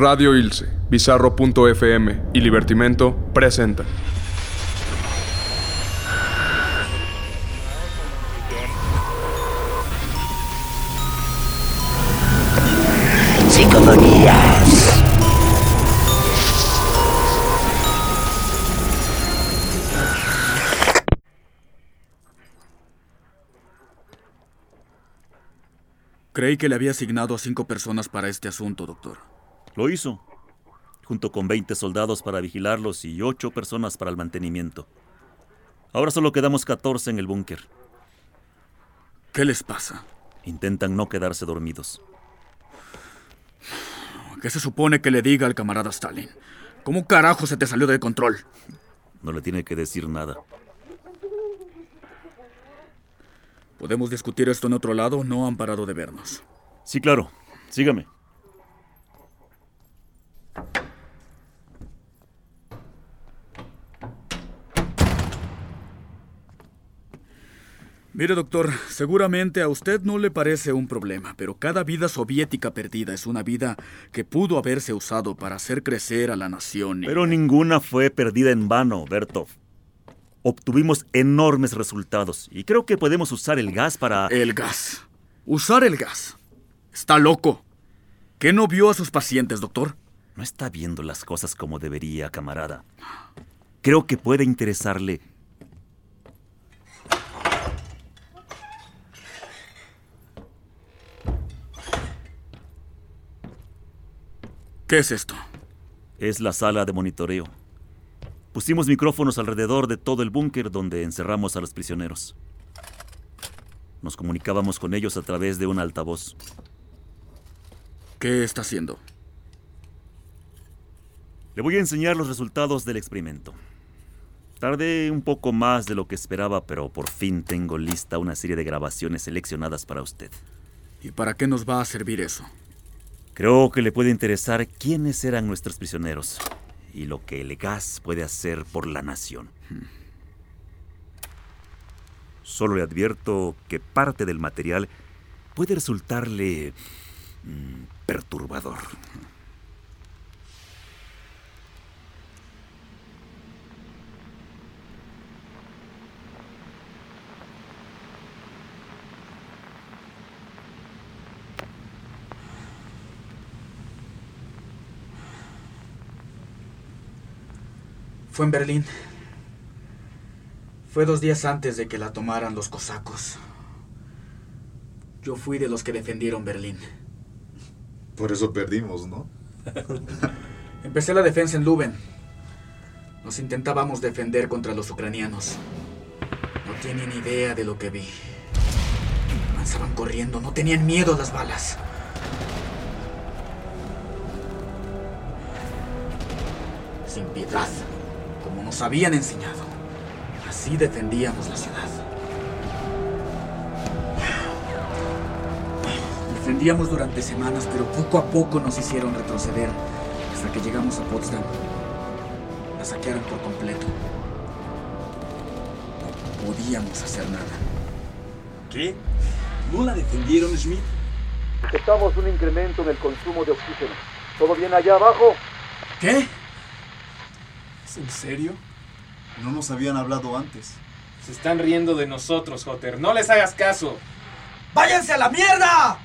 Radio Ilse, Bizarro.fm y Libertimento presenta. Psicofonías. Creí que le había asignado a cinco personas para este asunto, doctor. Lo hizo, junto con 20 soldados para vigilarlos y 8 personas para el mantenimiento. Ahora solo quedamos 14 en el búnker. ¿Qué les pasa? Intentan no quedarse dormidos. ¿Qué se supone que le diga al camarada Stalin? ¿Cómo carajo se te salió de control? No le tiene que decir nada. ¿Podemos discutir esto en otro lado? No han parado de vernos. Sí, claro. Sígame. Mire, doctor, seguramente a usted no le parece un problema, pero cada vida soviética perdida es una vida que pudo haberse usado para hacer crecer a la nación. y- Pero ninguna fue perdida en vano, Bertov. Obtuvimos enormes resultados y creo que podemos usar el gas para... El gas. Usar el gas. Está loco. ¿Qué no vio a sus pacientes, doctor? No está viendo las cosas como debería, camarada. Creo que puede interesarle. ¿Qué es esto? Es la sala de monitoreo. Pusimos micrófonos alrededor de todo el búnker donde encerramos a los prisioneros. Nos comunicábamos con ellos a través de un altavoz. ¿Qué está haciendo? Le voy a enseñar los resultados del experimento. Tardé un poco más de lo que esperaba, pero por fin tengo lista una serie de grabaciones seleccionadas para usted. ¿Y para qué nos va a servir eso? Creo que le puede interesar quiénes eran nuestros prisioneros y lo que el gas puede hacer por la nación. Solo le advierto que parte del material puede resultarle mm, perturbador. Fue en Berlín. Fue dos días antes de que la tomaran los cosacos. Yo fui de los que defendieron Berlín. Por eso perdimos, ¿no? Empecé la defensa en Luben. Nos intentábamos defender contra los ucranianos. No tienen idea de lo que vi. Avanzaban corriendo, no tenían miedo a las balas. Sin piedad, nos habían enseñado. Así defendíamos la ciudad. Defendíamos durante semanas, pero poco a poco nos hicieron retroceder hasta que llegamos a Potsdam. La saquearon por completo. No podíamos hacer nada. ¿Qué? ¿No la defendieron, Schmidt? Detectamos un incremento en el consumo de oxígeno. ¿Todo bien allá abajo? ¿Qué? ¿Es en serio? No nos habían hablado antes. Se están riendo de nosotros, Jotter. No les hagas caso. ¡Váyanse a la mierda!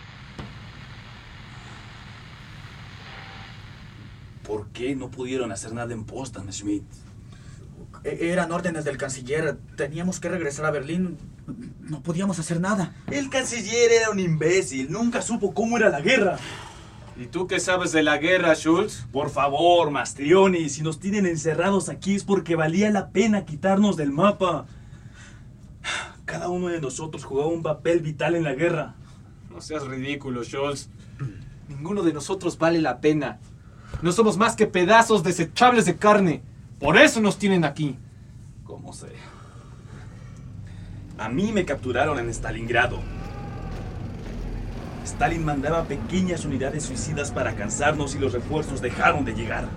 ¿Por qué no pudieron hacer nada en Potsdam, Schmidt? E- Eran órdenes del canciller. Teníamos que regresar a Berlín. No podíamos hacer nada. El canciller era un imbécil. Nunca supo cómo era la guerra. ¿Y tú qué sabes de la guerra, Schultz? Por favor, Mastrioni, si nos tienen encerrados aquí es porque valía la pena quitarnos del mapa. Cada uno de nosotros jugaba un papel vital en la guerra. No seas ridículo, Schultz. Ninguno de nosotros vale la pena. No somos más que pedazos desechables de carne. Por eso nos tienen aquí. Como sea. A mí me capturaron en Stalingrado. Stalin mandaba pequeñas unidades suicidas para cansarnos y los refuerzos dejaron de llegar.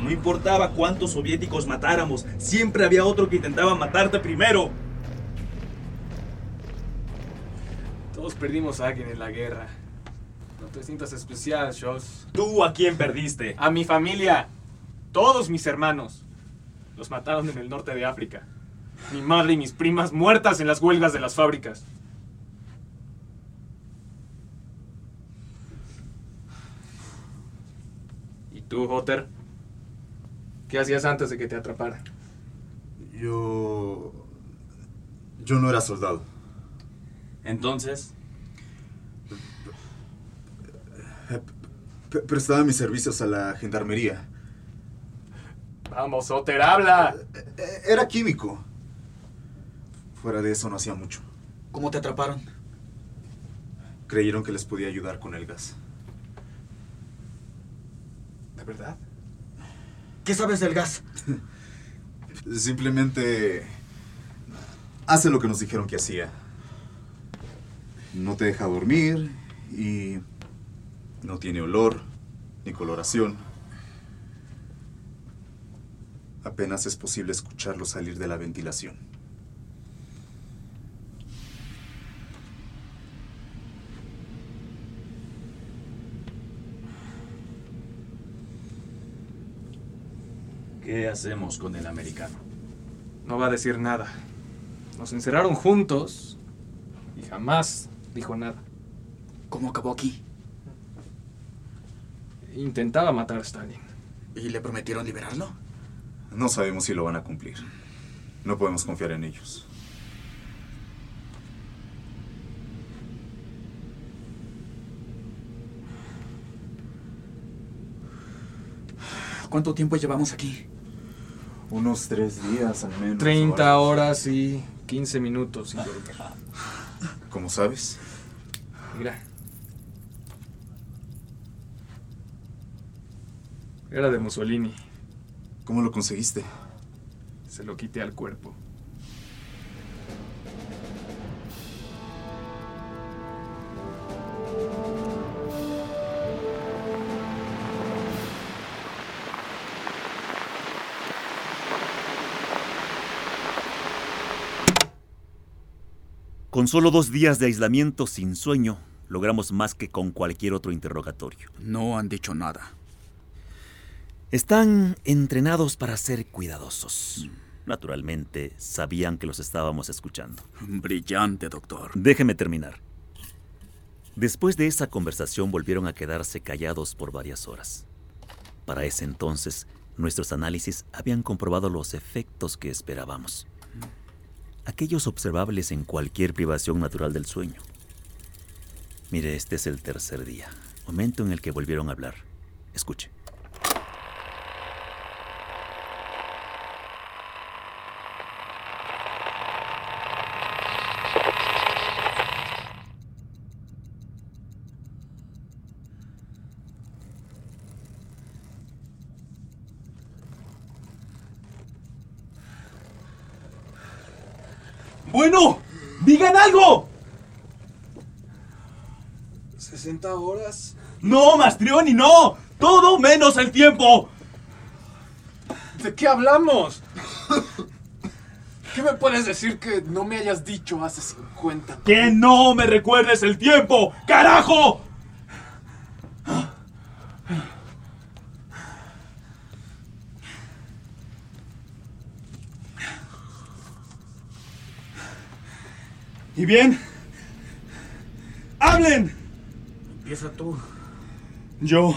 No importaba cuántos soviéticos matáramos, siempre había otro que intentaba matarte primero. Todos perdimos a alguien en la guerra. No te sientas especial, Scholz. ¿Tú a quién perdiste? A mi familia. Todos mis hermanos. Los mataron en el norte de África. Mi madre y mis primas muertas en las huelgas de las fábricas. Tú, Hotter? ¿Qué hacías antes de que te atrapara? Yo... Yo no era soldado. Entonces, P- prestaba mis servicios a la gendarmería. Vamos, Hotter, habla. Eh, Era químico. Fuera de eso no hacía mucho. ¿Cómo te atraparon? Creyeron que les podía ayudar con el gas. ¿De verdad? ¿Qué sabes del gas? Simplemente hace lo que nos dijeron que hacía. No te deja dormir y no tiene olor ni coloración. Apenas es posible escucharlo salir de la ventilación. ¿Qué hacemos con el americano? No va a decir nada. Nos encerraron juntos y jamás dijo nada. ¿Cómo acabó aquí? Intentaba matar a Stalin. ¿Y le prometieron liberarlo? No sabemos si lo van a cumplir. No podemos confiar en ellos. ¿Cuánto tiempo llevamos aquí? Unos tres días al menos. 30 horas y 15 minutos sin dormir. ¿Cómo sabes? Mira. Era de Mussolini. ¿Cómo lo conseguiste? Se lo quité al cuerpo. Con solo dos días de aislamiento sin sueño, logramos más que con cualquier otro interrogatorio. No han dicho nada. Están entrenados para ser cuidadosos. Naturalmente, sabían que los estábamos escuchando. Brillante, doctor. Déjeme terminar. Después de esa conversación volvieron a quedarse callados por varias horas. Para ese entonces, nuestros análisis habían comprobado los efectos que esperábamos. Aquellos observables en cualquier privación natural del sueño. Mire, este es el tercer día, momento en el que volvieron a hablar. Escuche. Bueno, digan algo. 60 horas. No, Mastrioni, no. Todo menos el tiempo. ¿De qué hablamos? ¿Qué me puedes decir que no me hayas dicho hace 50? Que no me recuerdes el tiempo. ¡Carajo! Bien? ¡Hablen! Empieza tú. Yo.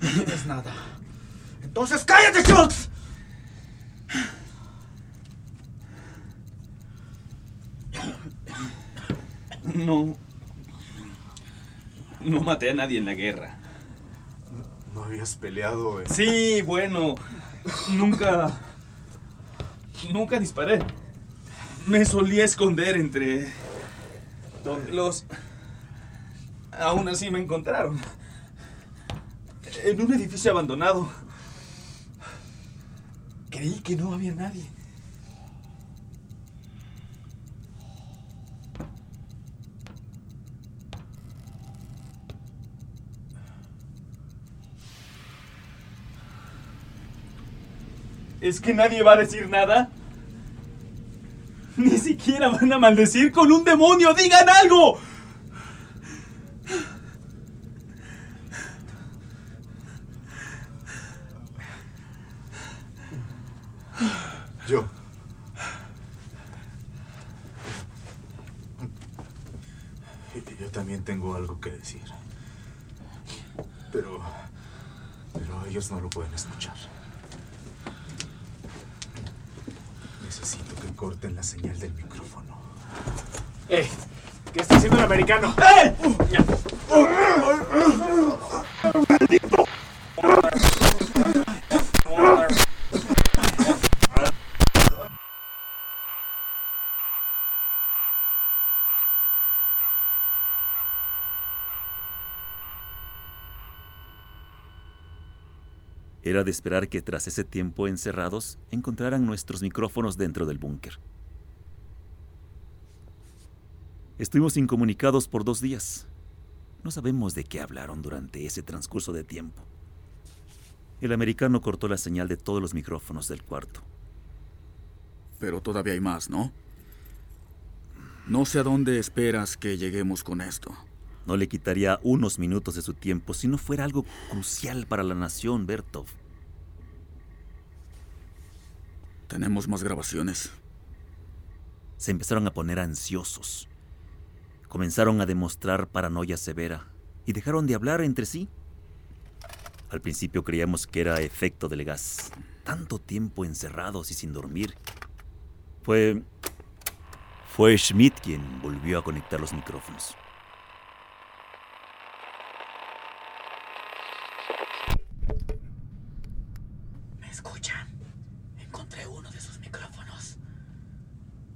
No tienes nada. Entonces cállate, Schultz. No. No maté a nadie en la guerra. No habías peleado. eh. Sí, bueno. Nunca. Nunca disparé. Me solía esconder entre. Los. Aún así me encontraron. En un edificio abandonado. Creí que no había nadie. ¿Es que nadie va a decir nada? Siquiera van a maldecir con un demonio. ¡Digan algo! tengo algo que decir. Pero... Pero ellos no lo pueden escuchar. Necesito que corten la señal del micrófono. ¡Eh! ¿Qué está haciendo el americano? ¡Eh! Era de esperar que tras ese tiempo encerrados encontraran nuestros micrófonos dentro del búnker. Estuvimos incomunicados por dos días. No sabemos de qué hablaron durante ese transcurso de tiempo. El americano cortó la señal de todos los micrófonos del cuarto. Pero todavía hay más, ¿no? No sé a dónde esperas que lleguemos con esto. No le quitaría unos minutos de su tiempo si no fuera algo crucial para la nación, Bertov. Tenemos más grabaciones. Se empezaron a poner ansiosos. Comenzaron a demostrar paranoia severa y dejaron de hablar entre sí. Al principio creíamos que era efecto del gas. Tanto tiempo encerrados y sin dormir. Fue... Fue Schmidt quien volvió a conectar los micrófonos. ¿Me escuchan? Encontré uno de sus micrófonos.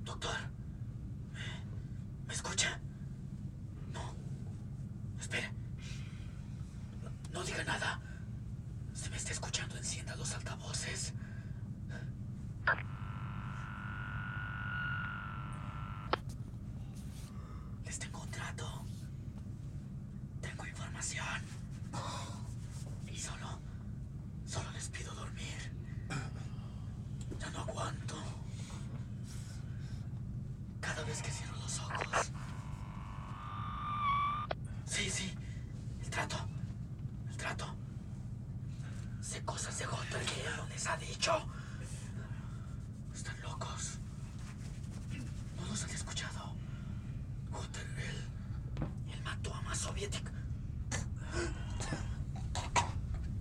Doctor, ¿me escucha? No. Espere. No, no diga nada. Si me está escuchando, encienda los altavoces. Les tengo un trato. Tengo información. Y solo, solo les pido dormir. Ya no aguanto. Cada vez que cierro los ojos. Sí, sí. El trato. El trato. Sé cosas de él no les ha dicho. Están locos. No los han escuchado. Hunter, él. Mató a más soviético.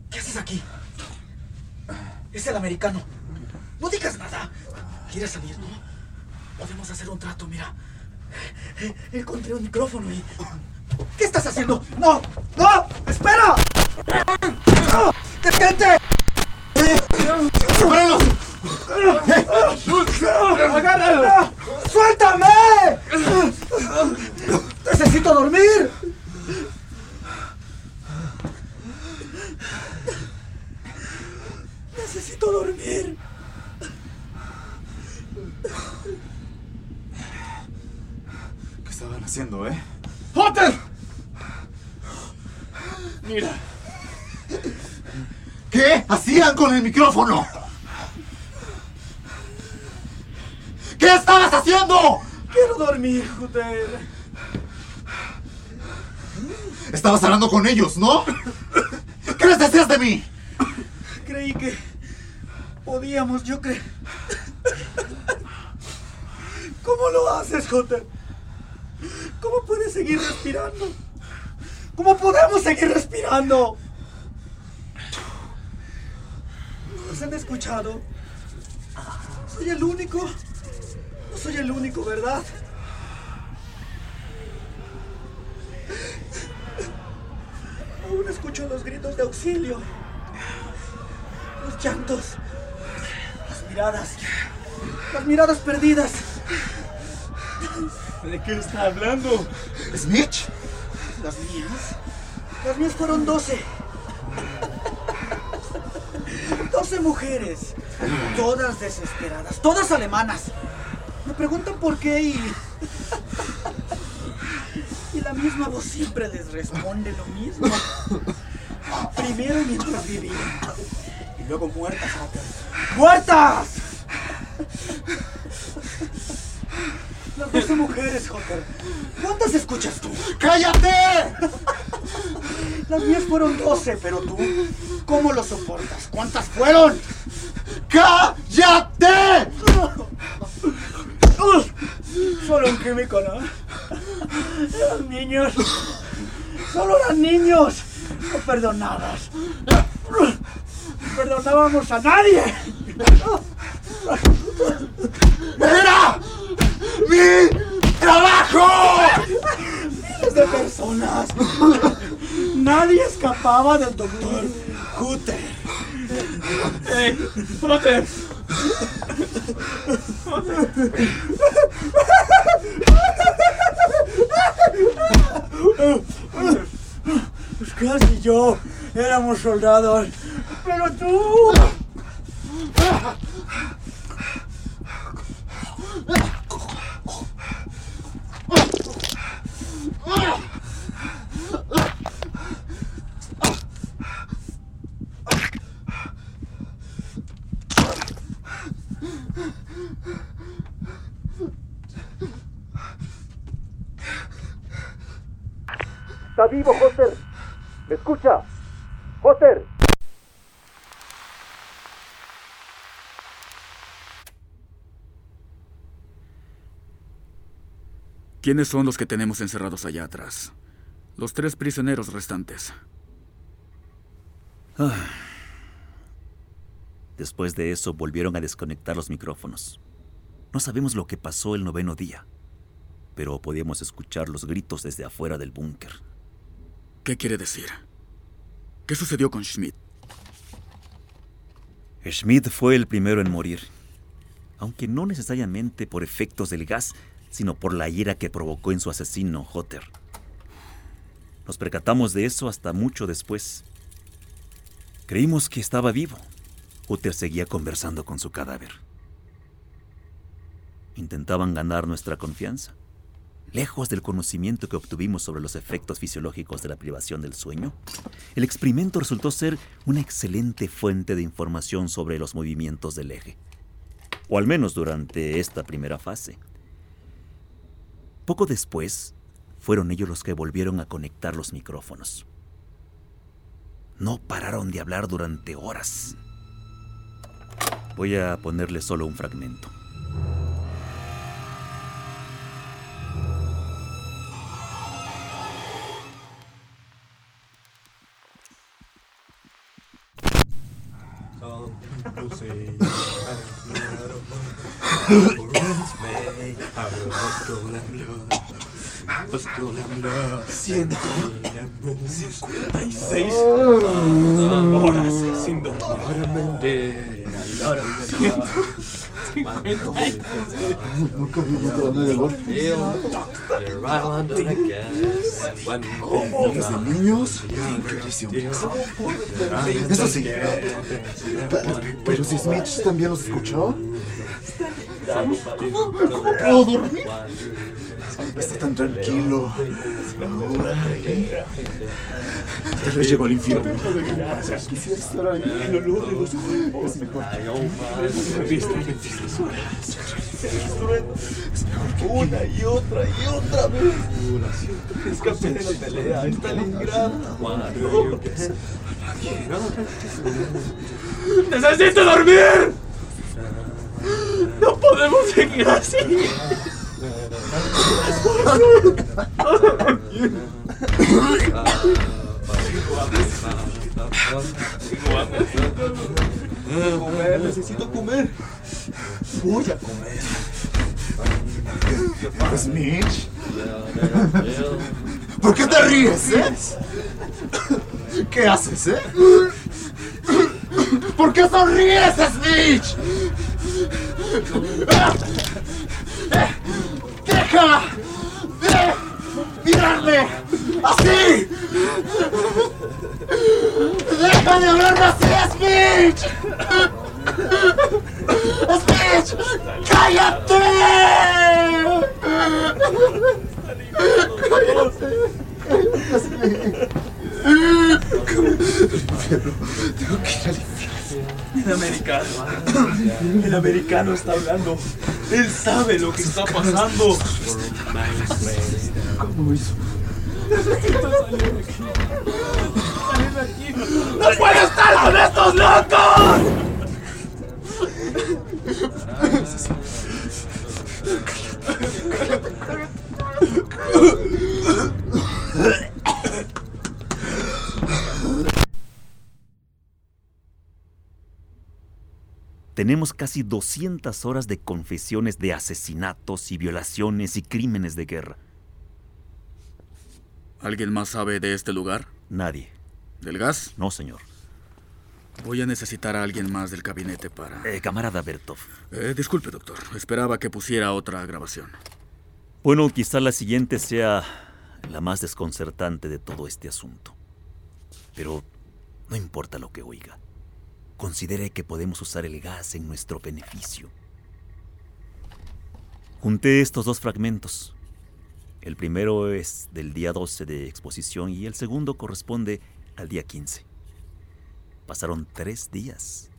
¿Qué haces aquí? Es el americano. No digas nada. ¿Quieres salir, no? Podemos hacer un trato, mira. Encontré un micrófono y... ¿Qué estás haciendo? ¡No! ¡No! ¡Espera! ¡Detente! ¡Súbrelos! ¡Agárralo! ¡Suéltame! ¡Necesito dormir! Necesito dormir. ¿Qué estaban haciendo, eh? Mira, ¿Qué hacían con el micrófono? ¿Qué estabas haciendo? Quiero dormir, Joder. Estabas hablando con ellos, ¿no? ¿Qué les decías de mí? Creí que podíamos, yo creo. ¿Cómo lo haces, Joder? ¿Cómo puedes seguir respirando? ¿Cómo podemos seguir respirando? ¿Nos han escuchado? Soy el único. No soy el único, ¿verdad? Aún escucho los gritos de auxilio. Los llantos. Las miradas. Las miradas perdidas. ¿De qué está hablando? ¿Snitch? ¿Las mías? Las mías fueron 12. 12 mujeres. Todas desesperadas. Todas alemanas. Me preguntan por qué y... Y la misma voz siempre les responde lo mismo. Primero mientras vivían. Y luego muertas. ¡Muertas! Las 12 mujeres, Hunter. ¿Cuántas escuchas tú? ¡Cállate! Las mías fueron 12, pero tú, ¿cómo lo soportas? ¿Cuántas fueron? ¡Cállate! Solo un químico, ¿no? Eran niños. eran niños. No perdonabas. No perdonábamos a nadie. ¡Era mi trabajo! Miles de personas. Nadie escapaba del doctor Hutter. ¡Ey! Pues casi yo éramos soldados. Pero tú. ¡Está vivo, Hoster! ¿Me escucha? ¡Hoster! ¿Quiénes son los que tenemos encerrados allá atrás? Los tres prisioneros restantes. Ah. Después de eso volvieron a desconectar los micrófonos. No sabemos lo que pasó el noveno día, pero podíamos escuchar los gritos desde afuera del búnker. ¿Qué quiere decir? ¿Qué sucedió con Schmidt? Schmidt fue el primero en morir, aunque no necesariamente por efectos del gas, sino por la ira que provocó en su asesino, Hotter. Nos percatamos de eso hasta mucho después. Creímos que estaba vivo. Hotter seguía conversando con su cadáver. Intentaban ganar nuestra confianza. Lejos del conocimiento que obtuvimos sobre los efectos fisiológicos de la privación del sueño, el experimento resultó ser una excelente fuente de información sobre los movimientos del eje. O al menos durante esta primera fase. Poco después, fueron ellos los que volvieron a conectar los micrófonos. No pararon de hablar durante horas. Voy a ponerle solo un fragmento. Ciento 56 horas sin dormir. Nunca vi un de niños. Eso sí. Pero si Smith también los escuchó. ¿Cómo puedo dormir? Está tan tranquilo. Tal vez llegó al infierno. Quisiera estar ahí. El olor de los cuerpos es mejor. Una y otra y otra vez. Escapé de la pelea a Stalingrado. ¡Necesito dormir! ¡No podemos seguir así! Comer, necesito comer. Voy a comer. Mitch. ¿Por qué te ríes, eh? ¿Qué haces, eh? ¿Por qué sonríes, Snitch? ¡Deja de mirarme así! ¡Deja de hablarme así, Snitch! ¡Snitch! ¡Cállate! Tengo que ir. El americano. El americano está hablando. Él sabe lo que está pasando. ¿Cómo hizo? ¡No puedo estar con estos locos! Tenemos casi 200 horas de confesiones de asesinatos y violaciones y crímenes de guerra. ¿Alguien más sabe de este lugar? Nadie. ¿Del gas? No, señor. Voy a necesitar a alguien más del gabinete para... Eh, camarada Bertov. Eh, disculpe, doctor. Esperaba que pusiera otra grabación. Bueno, quizá la siguiente sea la más desconcertante de todo este asunto. Pero no importa lo que oiga. Considere que podemos usar el gas en nuestro beneficio. Junté estos dos fragmentos. El primero es del día 12 de exposición y el segundo corresponde al día 15. Pasaron tres días.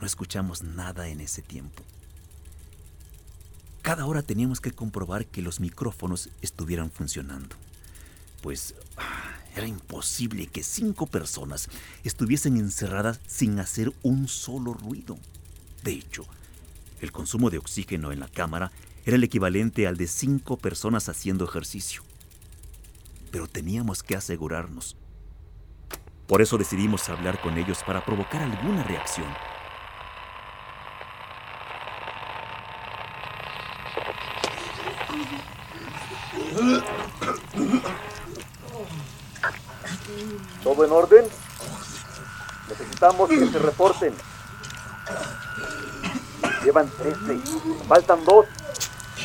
No escuchamos nada en ese tiempo. Cada hora teníamos que comprobar que los micrófonos estuvieran funcionando. Pues era imposible que cinco personas estuviesen encerradas sin hacer un solo ruido. De hecho, el consumo de oxígeno en la cámara era el equivalente al de cinco personas haciendo ejercicio. Pero teníamos que asegurarnos. Por eso decidimos hablar con ellos para provocar alguna reacción. ¿Todo en orden? Necesitamos que se reporten. Llevan 13. Faltan dos.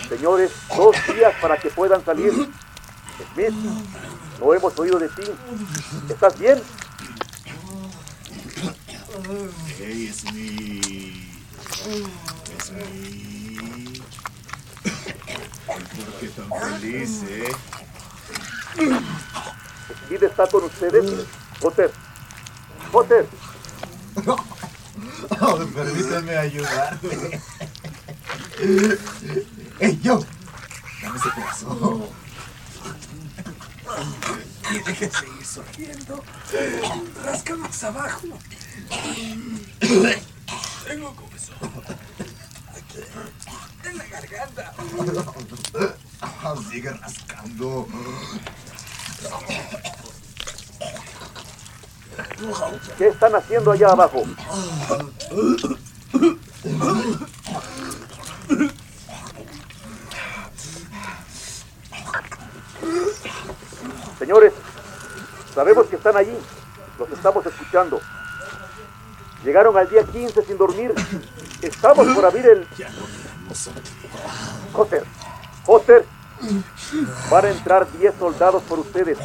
Señores, dos días para que puedan salir. Smith, no hemos oído de ti. ¿Estás bien? Hey, Smith. Smith. ¿Por qué tan feliz, eh? Smith está con ustedes. Potter. Potter. Oh, permítame ayudarte. ¡Ey, yo! Dame ese pedazo. Tiene que seguir sonriendo. Rasca más abajo. Tengo comezón. Aquí. En la garganta. Sigue rascando. ¿Qué están haciendo allá abajo? Señores, sabemos que están allí. Los estamos escuchando. Llegaron al día 15 sin dormir. Estamos por abrir el... Jotter, Jotter, van a entrar 10 soldados por ustedes.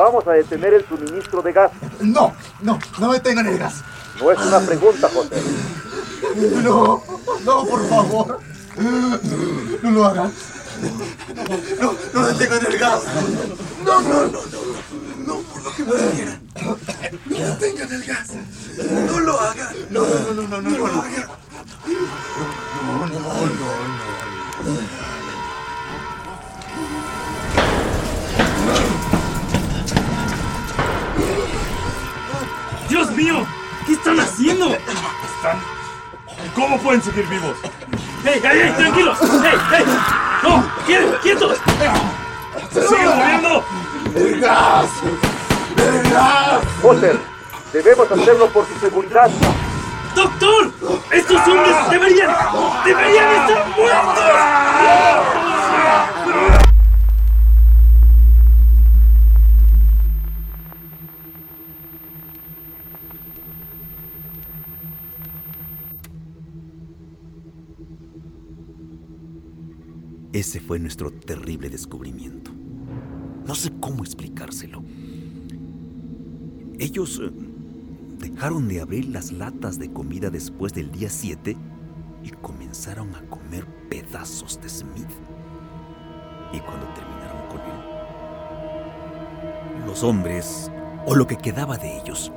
Vamos a detener el suministro de gas. No, no, no me tengan el gas. No es una pregunta, Jotter. No, no, por favor. No lo hagan. No, no detengan el gas. No, no, no, no. No, por lo que más quieran. No detengan el gas. No lo hagan. No, no, no, no, no, no lo hagan. No, no, no, no. ¡Dios mío! ¿Qué están haciendo? ¿Están? ¿Cómo pueden seguir vivos? ¡Ey, ey, ey! ¡Tranquilos! ¡Ey, ey! ¡No! ¡Qui- ¡Quietos! ¡Se siguen moviendo! ¡El gas! ¡El gas! Potter, debemos hacerlo por su seguridad. ¡Doctor! ¡Estos hombres deberían... ¡Deberían estar muertos! Ese fue nuestro terrible descubrimiento. No sé cómo explicárselo. Ellos eh, dejaron de abrir las latas de comida después del día 7 y comenzaron a comer pedazos de Smith. Y cuando terminaron con él, los hombres, o lo que quedaba de ellos,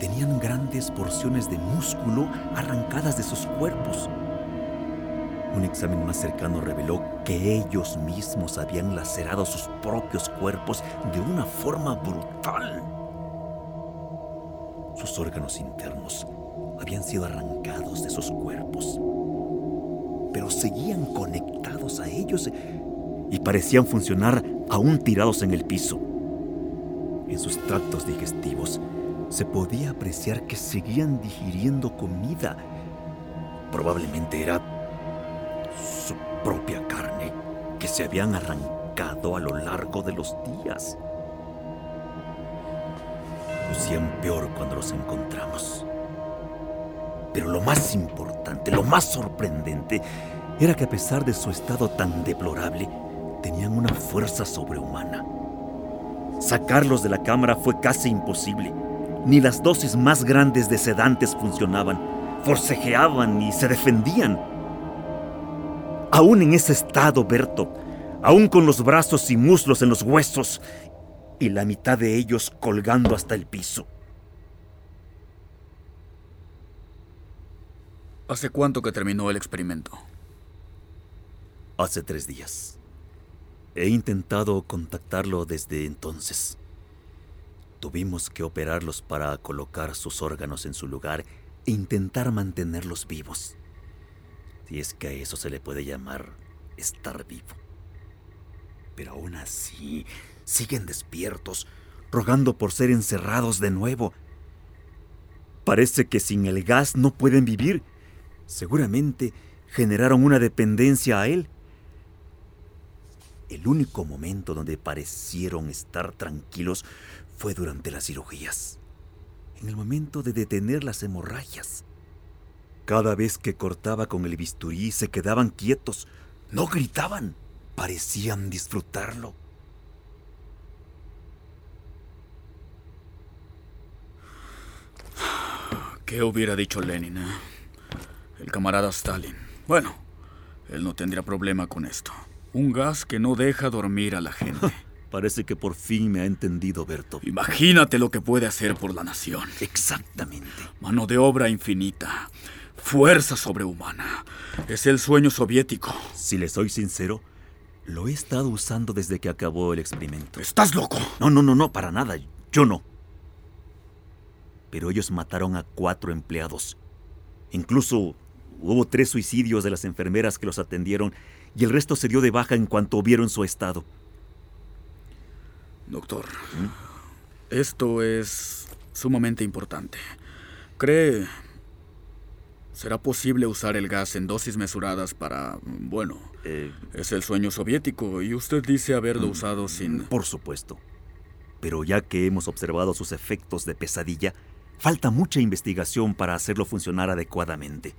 tenían grandes porciones de músculo arrancadas de sus cuerpos. Un examen más cercano reveló que ellos mismos habían lacerado sus propios cuerpos de una forma brutal. Sus órganos internos habían sido arrancados de sus cuerpos, pero seguían conectados a ellos y parecían funcionar aún tirados en el piso. En sus tractos digestivos se podía apreciar que seguían digiriendo comida. Probablemente era propia carne que se habían arrancado a lo largo de los días. Lucían peor cuando los encontramos. Pero lo más importante, lo más sorprendente, era que a pesar de su estado tan deplorable, tenían una fuerza sobrehumana. Sacarlos de la cámara fue casi imposible. Ni las dosis más grandes de sedantes funcionaban. Forcejeaban y se defendían. Aún en ese estado, Berto, aún con los brazos y muslos en los huesos, y la mitad de ellos colgando hasta el piso. ¿Hace cuánto que terminó el experimento? Hace tres días. He intentado contactarlo desde entonces. Tuvimos que operarlos para colocar sus órganos en su lugar e intentar mantenerlos vivos. Si es que a eso se le puede llamar estar vivo. Pero aún así, siguen despiertos, rogando por ser encerrados de nuevo. Parece que sin el gas no pueden vivir. Seguramente generaron una dependencia a él. El único momento donde parecieron estar tranquilos fue durante las cirugías, en el momento de detener las hemorragias. Cada vez que cortaba con el bisturí se quedaban quietos, no gritaban, parecían disfrutarlo. ¿Qué hubiera dicho Lenin? eh? El camarada Stalin. Bueno, él no tendría problema con esto. Un gas que no deja dormir a la gente. Parece que por fin me ha entendido, Berto. Imagínate lo que puede hacer por la nación. Exactamente. Mano de obra infinita. Fuerza sobrehumana. Es el sueño soviético. Si le soy sincero, lo he estado usando desde que acabó el experimento. ¿Estás loco? No, no, no, no, para nada. Yo no. Pero ellos mataron a cuatro empleados. Incluso hubo tres suicidios de las enfermeras que los atendieron y el resto se dio de baja en cuanto vieron su estado. Doctor, esto es sumamente importante. ¿Cree... ¿Será posible usar el gas en dosis mesuradas para... Bueno, es el sueño soviético y usted dice haberlo usado sin... Por supuesto. Pero ya que hemos observado sus efectos de pesadilla, falta mucha investigación para hacerlo funcionar adecuadamente.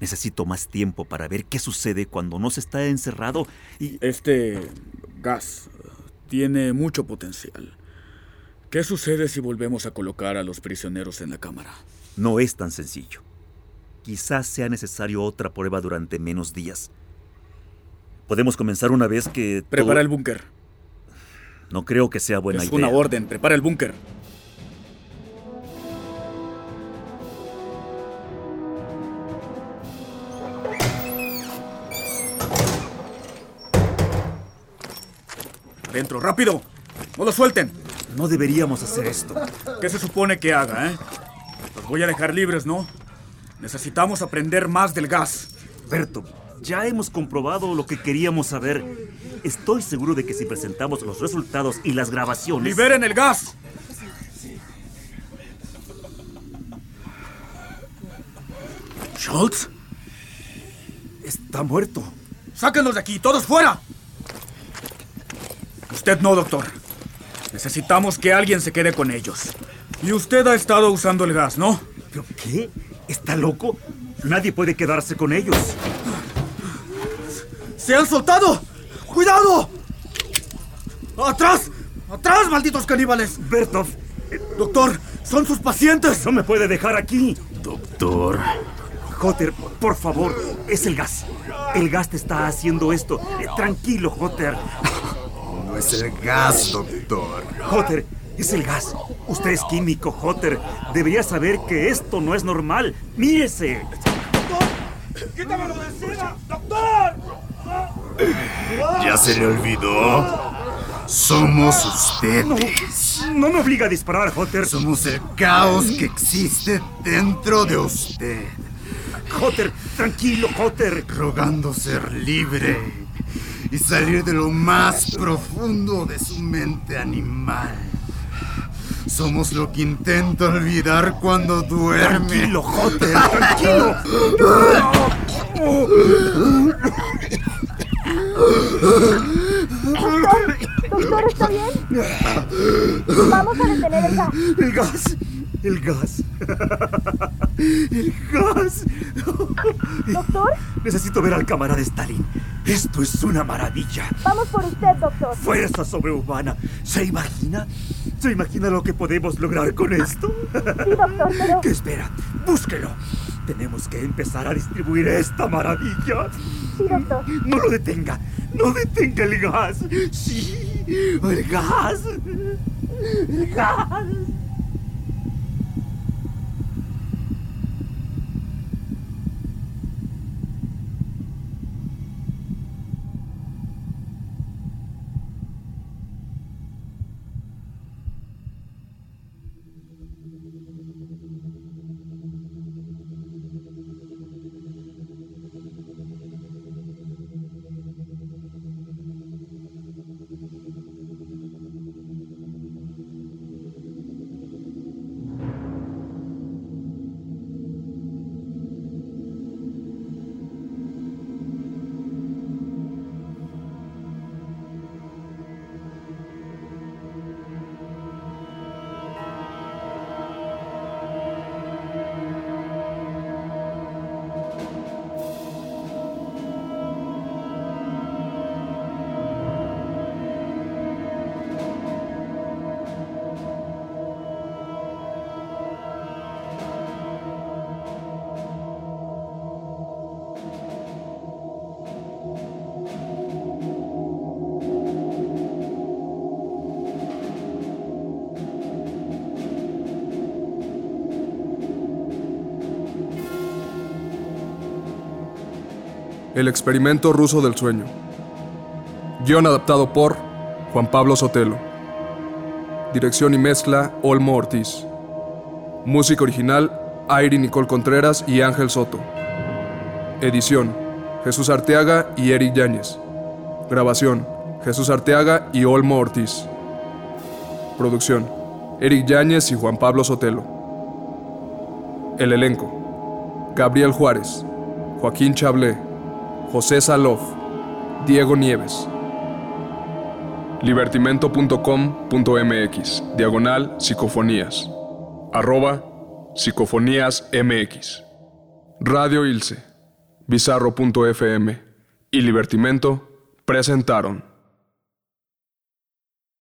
Necesito más tiempo para ver qué sucede cuando no se está encerrado y... Este gas tiene mucho potencial. ¿Qué sucede si volvemos a colocar a los prisioneros en la cámara? No es tan sencillo. Quizás sea necesario otra prueba durante menos días. Podemos comenzar una vez que... Prepara el búnker. No creo que sea buena es idea. una orden. Prepara el búnker. Dentro, rápido. No lo suelten. No deberíamos hacer esto. ¿Qué se supone que haga, eh? Los voy a dejar libres, ¿no? Necesitamos aprender más del gas. Berto, ya hemos comprobado lo que queríamos saber. Estoy seguro de que si presentamos los resultados y las grabaciones... ¡Liberen el gas! ¿Schultz? Está muerto. ¡Sáquenlos de aquí! ¡Todos fuera! Usted no, doctor. Necesitamos que alguien se quede con ellos. Y usted ha estado usando el gas, ¿no? ¿Pero qué? ¿Está loco? Nadie puede quedarse con ellos. ¡Se han soltado! ¡Cuidado! ¡Atrás! ¡Atrás, malditos caníbales! Bertov. Doctor, son sus pacientes. No me puede dejar aquí. Doctor. Jotter, por favor, es el gas. El gas te está haciendo esto. Eh, Tranquilo, Jotter. No es el gas, doctor. Jotter, es el gas. Usted es químico, Jotter. Debería saber que esto no es normal. ¡Mírese! ¡Quítamelo de encima! ¡Doctor! ¿Ya se le olvidó? Somos ustedes. No me obliga a disparar, Jotter. Somos el caos que existe dentro de usted. Jotter, tranquilo, Jotter. Rogando ser libre y salir de lo más profundo de su mente animal. Somos lo que intenta olvidar cuando duerme. Tranquilo, Joter, tranquilo. Doctor, doctor, ¿está bien? Vamos a detener el gas. El gas. El gas. El gas. ¿Doctor? Necesito ver al camarada Stalin. Esto es una maravilla. Vamos por usted, doctor. Fuerza sobrehumana. ¿Se imagina? ¿Se imagina lo que podemos lograr con esto? Sí, doctor, pero... ¿Qué espera? Búsquelo. Tenemos que empezar a distribuir esta maravilla. Sí, doctor. No lo detenga. No detenga el gas. Sí, el gas. El gas. El experimento ruso del sueño. Guión adaptado por Juan Pablo Sotelo. Dirección y mezcla Olmo Ortiz. Música original Airi Nicole Contreras y Ángel Soto. Edición Jesús Arteaga y Eric Yáñez. Grabación Jesús Arteaga y Olmo Ortiz. Producción Eric Yáñez y Juan Pablo Sotelo. El elenco Gabriel Juárez, Joaquín Chablé, José Salof, Diego Nieves. Libertimento.com.mx, diagonal psicofonías. Arroba psicofonías mx. Radio Ilse, bizarro.fm y Libertimento presentaron.